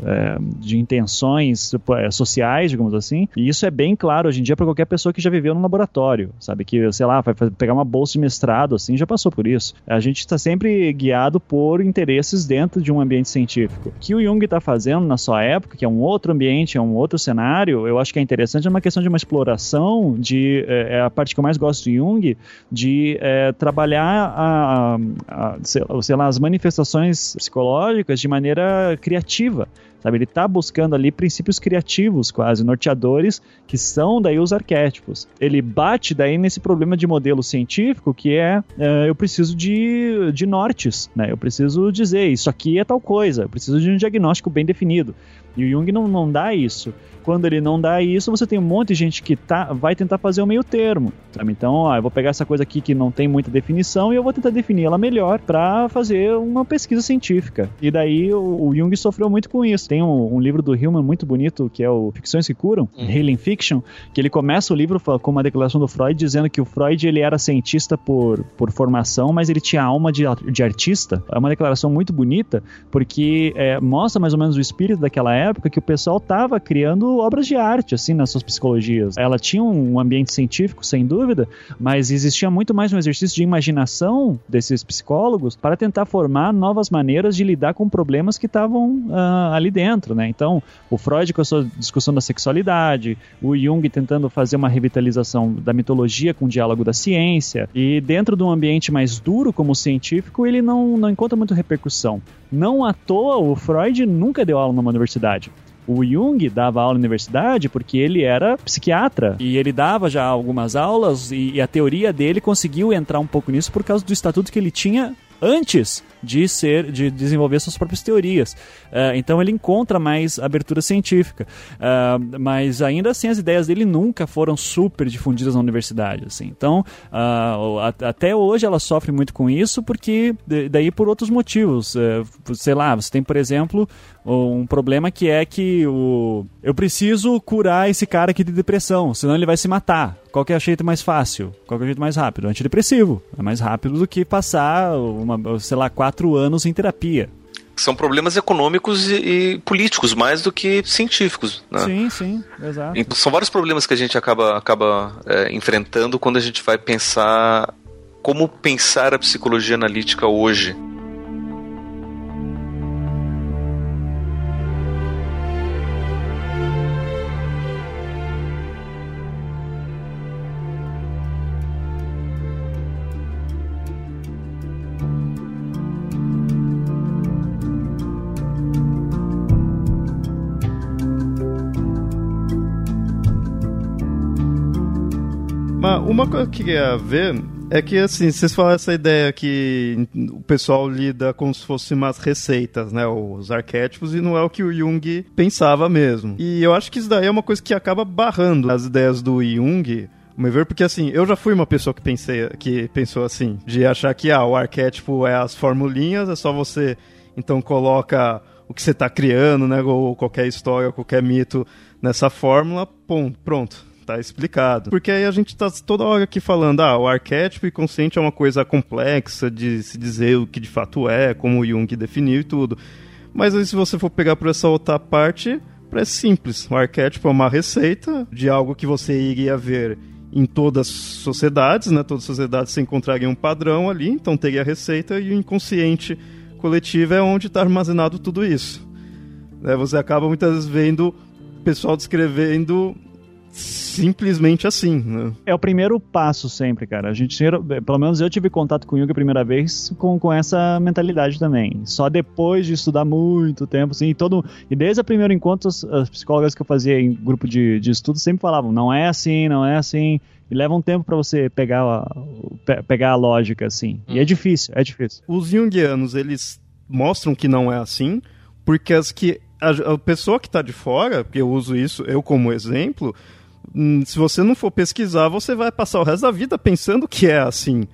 de intenções eh, sociais, digamos assim, e isso é bem claro hoje em dia para qualquer pessoa que já viveu no laboratório, sabe, que, sei lá, vai pegar uma bolsa de mestrado, assim, já passou por isso A gente está sempre guiado por interesses dentro de um ambiente científico. O que o Jung está fazendo na sua época, que é um outro ambiente, é um outro cenário, eu acho que é interessante, é uma questão de uma exploração de é, é a parte que eu mais gosto de Jung, de é, trabalhar a, a, sei lá, as manifestações psicológicas de maneira criativa. Sabe, ele está buscando ali princípios criativos, quase norteadores, que são daí os arquétipos. Ele bate daí nesse problema de modelo científico que é, é eu preciso de, de nortes, né? Eu preciso dizer isso aqui é tal coisa, eu preciso de um diagnóstico bem definido. E o Jung não, não dá isso. Quando ele não dá isso, você tem um monte de gente que tá, vai tentar fazer o meio termo. Sabe? Então, ó, eu vou pegar essa coisa aqui que não tem muita definição e eu vou tentar definir ela melhor para fazer uma pesquisa científica. E daí o, o, Jung sofreu muito com isso. Tem um, um, livro do Hillman muito bonito que é o Ficções que Curam, uhum. Healing Fiction, que ele começa o livro com uma declaração do Freud dizendo que o Freud ele era cientista por, por formação, mas ele tinha alma de, de artista. É uma declaração muito bonita porque é, mostra mais ou menos o espírito daquela época época que o pessoal estava criando obras de arte, assim, nas suas psicologias. Ela tinha um ambiente científico, sem dúvida, mas existia muito mais um exercício de imaginação desses psicólogos para tentar formar novas maneiras de lidar com problemas que estavam uh, ali dentro, né? Então, o Freud com a sua discussão da sexualidade, o Jung tentando fazer uma revitalização da mitologia com o diálogo da ciência, e dentro de um ambiente mais duro como o científico, ele não, não encontra muita repercussão. Não à toa, o Freud nunca deu aula numa universidade. O Jung dava aula na universidade porque ele era psiquiatra e ele dava já algumas aulas e, a teoria dele conseguiu entrar um pouco nisso por causa do estatuto que ele tinha antes de ser de desenvolver suas próprias teorias. Uh, então ele encontra mais abertura científica, uh, mas ainda assim as ideias dele nunca foram super difundidas na universidade. Assim. Então uh, até hoje ela sofre muito com isso porque daí por outros motivos. sei lá, você tem por exemplo um problema que é que o eu preciso curar esse cara aqui de depressão, senão ele vai se matar. Qual é o jeito mais fácil? Qual é o jeito mais rápido? Antidepressivo. É mais rápido do que passar, uma, sei lá, quatro anos em terapia. São problemas econômicos e, e políticos mais do que científicos. Né? Sim, sim, exato. Então, são vários problemas que a gente acaba, acaba é, enfrentando quando a gente vai pensar como pensar a psicologia analítica hoje. Uma coisa que eu queria ver é que, assim, vocês falaram essa ideia que o pessoal lida como se fossem umas receitas, né? Os arquétipos, e não é o que o Jung pensava mesmo. E eu acho que isso daí é uma coisa que acaba barrando as ideias do Jung, meu ver, porque assim, eu já fui uma pessoa que pensei, que pensou assim, de achar que ah, o arquétipo é as formulinhas, é só você então coloca o que você está criando, né, ou qualquer história, qualquer mito nessa fórmula, pum, pronto tá explicado. Porque aí a gente tá toda hora aqui falando, ah, o arquétipo e consciente é uma coisa complexa de se dizer o que de fato é, como Jung definiu e tudo. Mas aí se você for pegar por essa outra parte, parece simples. O arquétipo é uma receita de algo que você iria ver em todas as sociedades, né? Todas as sociedades se encontrariam um padrão ali, então teria a receita e o inconsciente coletivo é onde está armazenado tudo isso. Né? Você acaba muitas vezes vendo o pessoal descrevendo simplesmente assim, né? É o primeiro passo sempre, cara. A gente, pelo menos eu tive contato com o Jung a primeira vez com, com essa mentalidade também. Só depois de estudar muito tempo, assim, e todo e desde o primeiro encontro as, as psicólogas que eu fazia em grupo de, de estudo sempre falavam, não é assim, não é assim. E leva um tempo para você pegar a, pegar a lógica, assim. E é uhum. difícil, é difícil. Os junguianos, eles mostram que não é assim, porque as que a, a pessoa que está de fora, porque eu uso isso eu como exemplo, se você não for pesquisar, você vai passar o resto da vida pensando que é assim.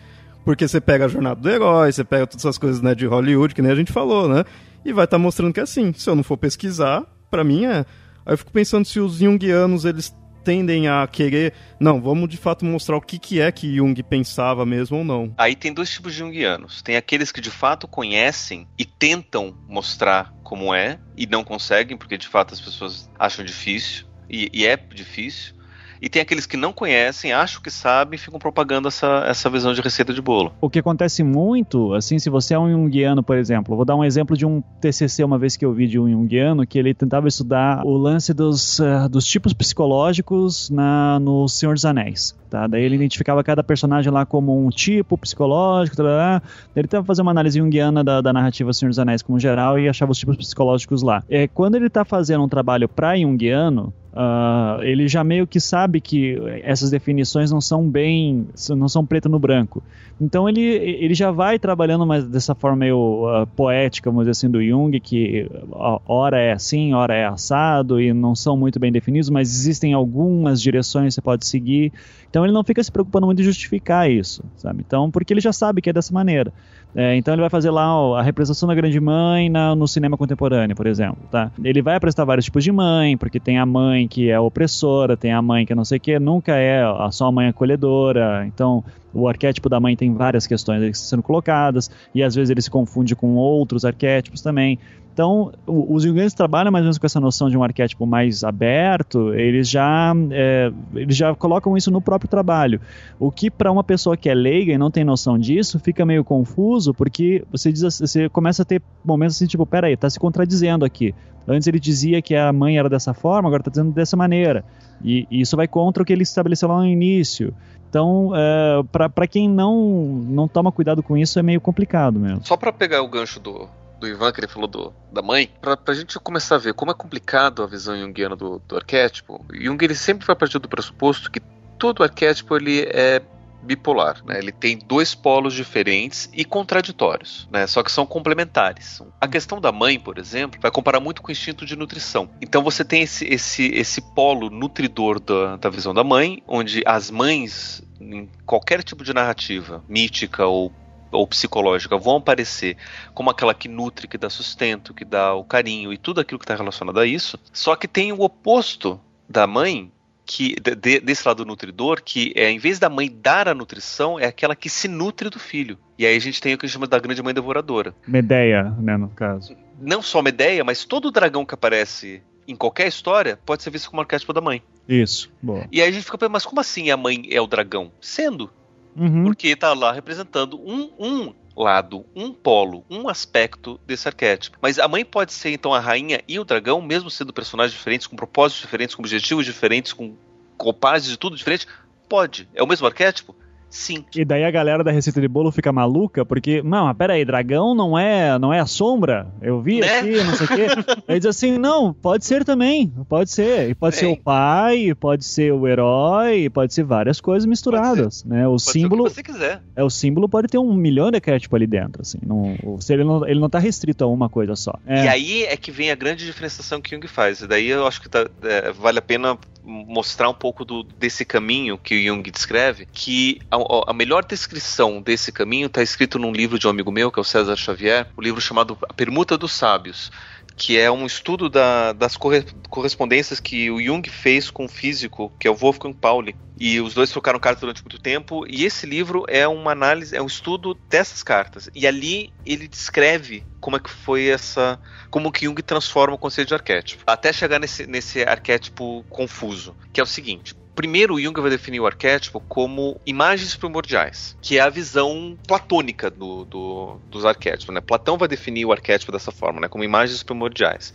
Porque você pega a jornada do herói, você pega todas essas coisas né, de Hollywood, que nem a gente falou, né? E vai estar tá mostrando que é assim. Se eu não for pesquisar, para mim é. Aí eu fico pensando se os Jungianos eles tendem a querer. Não, vamos de fato mostrar o que, que é que Jung pensava mesmo ou não. Aí tem dois tipos de Jungianos. Tem aqueles que de fato conhecem e tentam mostrar como é, e não conseguem, porque de fato as pessoas acham difícil, e, e é difícil. E tem aqueles que não conhecem, acham que sabem ficam propagando essa, essa visão de receita de bolo. O que acontece muito, assim, se você é um junguiano, por exemplo, vou dar um exemplo de um TCC uma vez que eu vi de um junguiano, que ele tentava estudar o lance dos, uh, dos tipos psicológicos na, no Senhor dos Anéis. Tá? Daí ele identificava cada personagem lá como um tipo psicológico, tá, tá, tá. ele tentava fazer uma análise junguiana da, da narrativa Senhor dos Anéis como geral e achava os tipos psicológicos lá. É, quando ele está fazendo um trabalho para junguiano, Uh, ele já meio que sabe que essas definições não são bem, não são preto no branco. Então ele, ele já vai trabalhando mais dessa forma meio uh, poética, vamos dizer assim, do Jung, que hora é assim, hora é assado, e não são muito bem definidos, mas existem algumas direções que você pode seguir. Então ele não fica se preocupando muito em justificar isso, sabe? Então, porque ele já sabe que é dessa maneira. É, então ele vai fazer lá ó, a representação da grande mãe na, no cinema contemporâneo, por exemplo, tá? Ele vai apresentar vários tipos de mãe, porque tem a mãe que é opressora, tem a mãe que não sei o que, nunca é só a mãe acolhedora. Então o arquétipo da mãe tem várias questões sendo colocadas e às vezes ele se confunde com outros arquétipos também. Então, os junguianos trabalham mais ou menos com essa noção de um arquétipo mais aberto, eles já, é, eles já colocam isso no próprio trabalho. O que para uma pessoa que é leiga e não tem noção disso, fica meio confuso, porque você, diz, você começa a ter momentos assim, tipo, peraí, está se contradizendo aqui. Antes ele dizia que a mãe era dessa forma, agora está dizendo dessa maneira. E, e, isso vai contra o que ele estabeleceu lá no início. Então, é, para quem não, não toma cuidado com isso, é meio complicado mesmo. Só para pegar o gancho do, do Ivan, que ele falou do, da mãe, pra, pra gente começar a ver como é complicado a visão junguiana do, do arquétipo, Jung ele sempre vai partir do pressuposto que todo arquétipo ele é bipolar, né? Ele tem dois polos diferentes e contraditórios, né? Só que são complementares. A questão da mãe, por exemplo, vai comparar muito com o instinto de nutrição. Então você tem esse, esse, esse polo nutridor da, da visão da mãe, onde as mães, em qualquer tipo de narrativa, mítica ou ou psicológica vão aparecer como aquela que nutre, que dá sustento, que dá o carinho e tudo aquilo que está relacionado a isso. Só que tem o oposto da mãe, que de, desse lado nutridor, que é em vez da mãe dar a nutrição, é aquela que se nutre do filho. E aí a gente tem o que a gente chama da grande mãe devoradora. Medeia, né, no caso. Não só Medeia, mas todo dragão que aparece em qualquer história pode ser visto como arquétipo da mãe. Isso, boa. E aí a gente fica pensando, mas como assim a mãe é o dragão? Sendo. Uhum. Porque está lá representando um, um lado, um polo, um aspecto desse arquétipo. Mas a mãe pode ser então a rainha e o dragão, mesmo sendo personagens diferentes, com propósitos diferentes, com objetivos diferentes, com compases de tudo diferente? Pode. É o mesmo arquétipo? Sim. E daí a galera da receita de bolo fica maluca, porque, não, pera aí, dragão não é, não é a sombra? Eu vi né? aqui, não sei o quê. Aí diz assim, não, pode ser também, pode ser. E pode ser o pai, pode ser o herói, pode ser várias coisas misturadas, né? O pode símbolo... o que você quiser. É, o símbolo pode ter um milhão de arquétipos ali dentro, assim. Não, ele, não, ele não tá restrito a uma coisa só. É. E aí é que vem a grande diferenciação que Jung faz. E daí eu acho que tá, é, vale a pena mostrar um pouco do, desse caminho que o Jung descreve, que a, a melhor descrição desse caminho está escrito num livro de um amigo meu, que é o César Xavier, o um livro chamado A Permuta dos Sábios que é um estudo da, das correspondências que o Jung fez com o físico, que é o Wolfgang Pauli. E os dois trocaram cartas durante muito tempo. E esse livro é uma análise, é um estudo dessas cartas. E ali ele descreve como é que foi essa. como que Jung transforma o conceito de arquétipo. Até chegar nesse, nesse arquétipo confuso, que é o seguinte: Primeiro, Jung vai definir o arquétipo como imagens primordiais, que é a visão platônica do, do, dos arquétipos. Né? Platão vai definir o arquétipo dessa forma, né? como imagens primordiais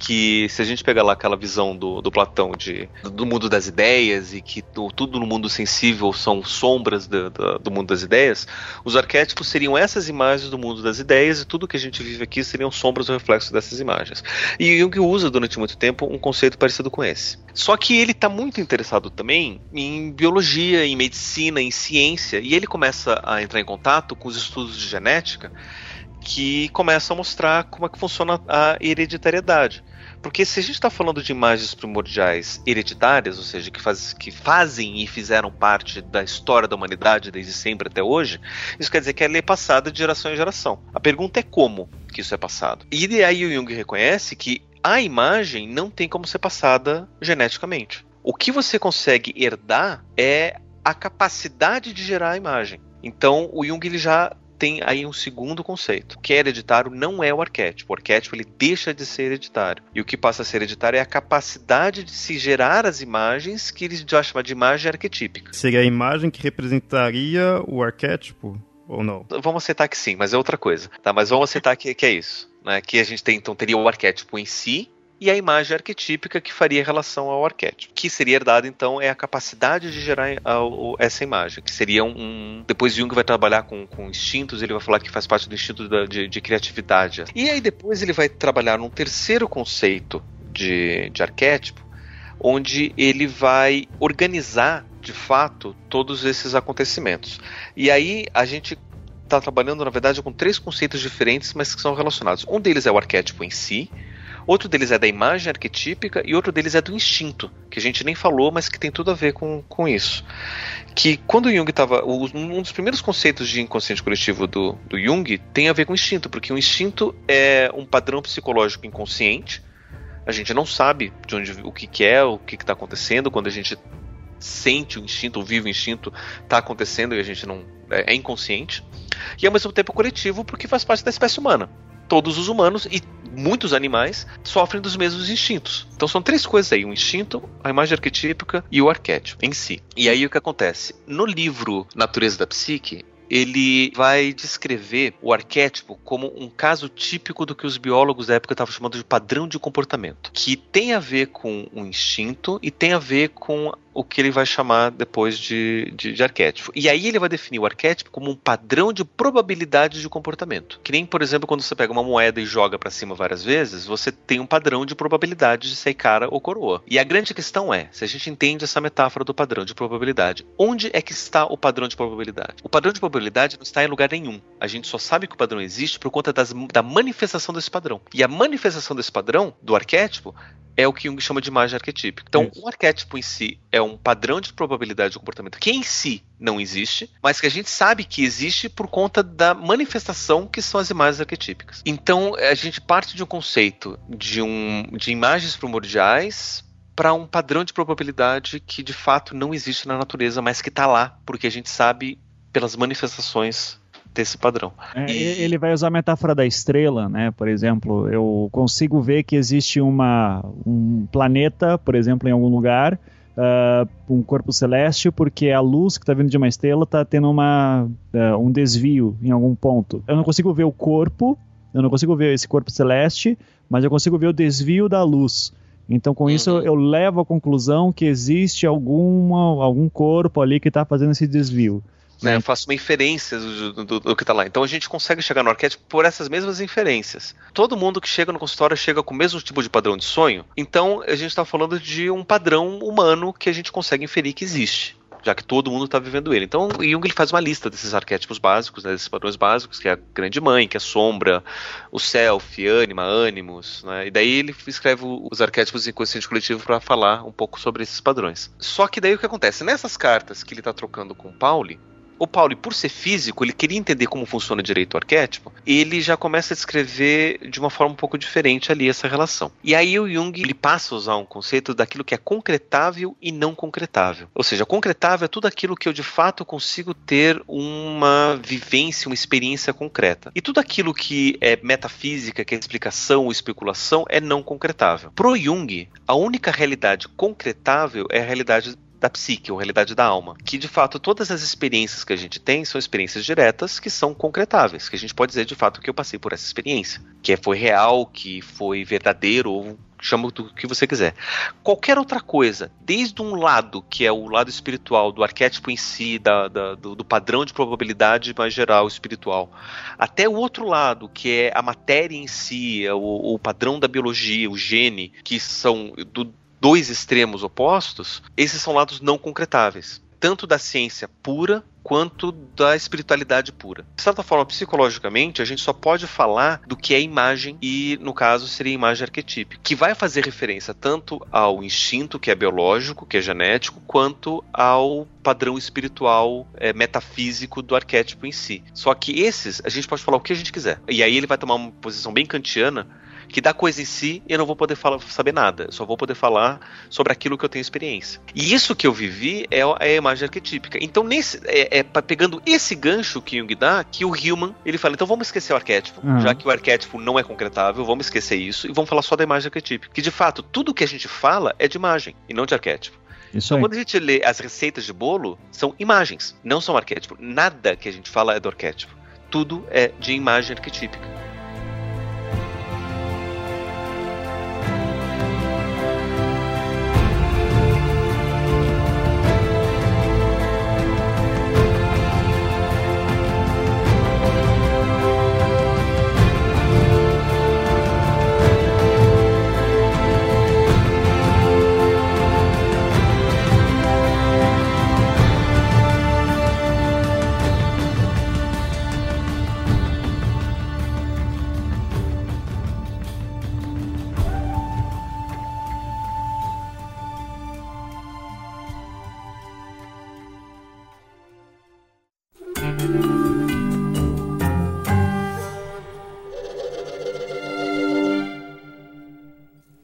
que se a gente pegar lá aquela visão do, do Platão de, do mundo das ideias e que do, tudo no mundo sensível são sombras do, do, do, mundo das ideias, os arquétipos seriam essas imagens do mundo das ideias e tudo que a gente vive aqui seriam sombras ou reflexos dessas imagens. E Jung usa durante muito tempo um conceito parecido com esse. Só que ele está muito interessado também em biologia, em medicina, em ciência, e ele começa a entrar em contato com os estudos de genética que começam a mostrar como é que funciona a hereditariedade. Porque se a gente está falando de imagens primordiais hereditárias, ou seja, que, faz, que fazem e fizeram parte da história da humanidade desde sempre até hoje, isso quer dizer que ela é passada de geração em geração. A pergunta é como que isso é passado. E aí o Jung reconhece que a imagem não tem como ser passada geneticamente. O que você consegue herdar é a capacidade de gerar a imagem. Então o Jung ele já tem aí um segundo conceito. Que é hereditário não é o arquétipo. O arquétipo ele deixa de ser hereditário. E o que passa a ser hereditário é a capacidade de se gerar as imagens que eles já chamam de imagem arquetípica. Seria a imagem que representaria o arquétipo? Ou não? Vamos aceitar que sim, mas é outra coisa. Tá, mas vamos aceitar que, que é isso. Né? Que a gente tem, então, teria o arquétipo em si, e a imagem arquetípica que faria relação ao arquétipo. Que seria herdado, então, é a capacidade de gerar a, a, essa imagem, que seria um, um, Depois Jung vai trabalhar com, com instintos, ele vai falar que faz parte do instinto da, de, de, criatividade. E aí depois ele vai trabalhar num terceiro conceito de, de arquétipo, onde ele vai organizar, de fato, todos esses acontecimentos. E aí a gente está trabalhando, na verdade, com três conceitos diferentes, mas que são relacionados. Um deles é o arquétipo em si, Outro deles é da imagem arquetípica e outro deles é do instinto, que a gente nem falou, mas que tem tudo a ver com, com isso. Que quando Jung estava. Um dos primeiros conceitos de inconsciente coletivo do, do Jung tem a ver com instinto, porque o instinto é um padrão psicológico inconsciente. A gente não sabe de onde, o que, que é, o que está acontecendo quando a gente sente o instinto, ou vive o instinto, está acontecendo e a gente não. É, é inconsciente. E ao mesmo tempo coletivo, porque faz parte da espécie humana todos os humanos e muitos animais sofrem dos mesmos instintos. Então são três coisas aí: o instinto, a imagem arquetípica e o arquétipo em si. E aí o que acontece? No livro Natureza da Psique, ele vai descrever o arquétipo como um caso típico do que os biólogos da época estavam chamando de padrão de comportamento, que tem a ver com o instinto e tem a ver com o que ele vai chamar depois de, de, de, arquétipo. E aí ele vai definir o arquétipo como um padrão de probabilidade de comportamento. Que nem, por exemplo, quando você pega uma moeda e joga para cima várias vezes, você tem um padrão de probabilidade de ser cara ou coroa. E a grande questão é, se a gente entende essa metáfora do padrão de probabilidade, onde é que está o padrão de probabilidade? O padrão de probabilidade não está em lugar nenhum. A gente só sabe que o padrão existe por conta das, da manifestação desse padrão. E a manifestação desse padrão, do arquétipo, é o que Jung chama de imagem arquetípica. Então, Isso. o arquétipo em si é um padrão de probabilidade de comportamento que em si não existe, mas que a gente sabe que existe por conta da manifestação que são as imagens arquetípicas. Então, a gente parte de um conceito de, um, de imagens primordiais para um padrão de probabilidade que de fato não existe na natureza, mas que está lá, porque a gente sabe pelas manifestações desse padrão. É. Ele vai usar a metáfora da estrela, né? Por exemplo, eu consigo ver que existe uma, um planeta, por exemplo, em algum lugar, uh, um corpo celeste, porque a luz que está vindo de uma estrela está tendo uma, uh, um desvio em algum ponto. Eu não consigo ver o corpo, eu não consigo ver esse corpo celeste, mas eu consigo ver o desvio da luz. Então, com uhum. isso, eu levo à conclusão que existe alguma, algum corpo ali que está fazendo esse desvio. Né? Eu faço uma inferência do, do, do, que está lá. Então a gente consegue chegar no arquétipo por essas mesmas inferências. Todo mundo que chega no consultório chega com o mesmo tipo de padrão de sonho. Então a gente está falando de um padrão humano que a gente consegue inferir que existe já que todo mundo está vivendo ele. Então, Jung ele faz uma lista desses arquétipos básicos, né, desses padrões básicos, que é a grande mãe, que é a sombra, o self, ânima, ânimos, né, e daí ele escreve os arquétipos em consciente coletivo para falar um pouco sobre esses padrões. Só que daí o que acontece? Nessas cartas que ele está trocando com Pauli, o Paulo, por ser físico, ele queria entender como funciona direito o arquétipo, ele já começa a descrever de uma forma um pouco diferente ali essa relação. E aí o Jung ele passa a usar um conceito daquilo que é concretável e não concretável. Ou seja, concretável é tudo aquilo que eu de fato consigo ter uma vivência, uma experiência concreta. E tudo aquilo que é metafísica, que é explicação ou especulação, é não concretável. Pro Jung, a única realidade concretável é a realidade da psique, ou realidade da alma. Que de fato todas as experiências que a gente tem são experiências diretas que são concretáveis, que a gente pode dizer de fato que eu passei por essa experiência, que foi real, que foi verdadeiro ou chama do que você quiser. Qualquer outra coisa, desde um lado, que é o lado espiritual, do arquétipo em si, da, da, do, do, padrão de probabilidade mais geral espiritual, até o outro lado, que é a matéria em si, é o, o padrão da biologia, o gene, que são do, dois extremos opostos, esses são lados não concretáveis, tanto da ciência pura quanto da espiritualidade pura. De certa forma, psicologicamente, a gente só pode falar do que é imagem e, no caso, seria imagem arquetípica, que vai fazer referência tanto ao instinto, que é biológico, que é genético, quanto ao padrão espiritual é, metafísico do arquétipo em si. Só que esses, a gente pode falar o que a gente quiser. E aí ele vai tomar uma posição bem kantiana que da coisa em si eu não vou poder falar, saber nada, eu só vou poder falar sobre aquilo que eu tenho experiência. E isso que eu vivi é, é a imagem arquetípica. Então, nesse, é, é, pegando esse gancho que Jung dá, que o Hillman ele fala: então vamos esquecer o arquétipo, uhum. já que o arquétipo não é concretável, vamos esquecer isso e vamos falar só da imagem arquetípica. Que de fato, tudo que a gente fala é de imagem e não de arquétipo. Isso então, quando a gente lê as receitas de bolo, são imagens, não são arquétipo. Nada que a gente fala é do arquétipo. Tudo é de imagem arquetípica.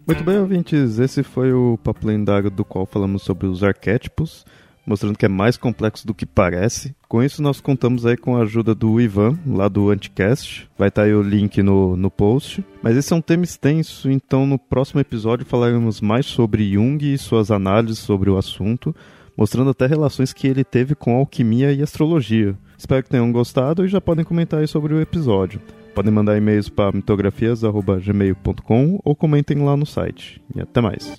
Muito bem, ouvintes, esse foi o Papo Lendário do qual falamos sobre os arquétipos, mostrando que é mais complexo do que parece. Com isso, nós contamos aí com a ajuda do Ivan, lá do Anticast. Vai estar tá aí o link no, no post. Mas esse é um tema extenso, então no próximo episódio falaremos mais sobre Jung e suas análises sobre o assunto, mostrando até relações que ele teve com alquimia e astrologia. Espero que tenham gostado e já podem comentar aí sobre o episódio. Podem mandar e-mails para mitografias.gmail.com ou comentem lá no site. E até mais.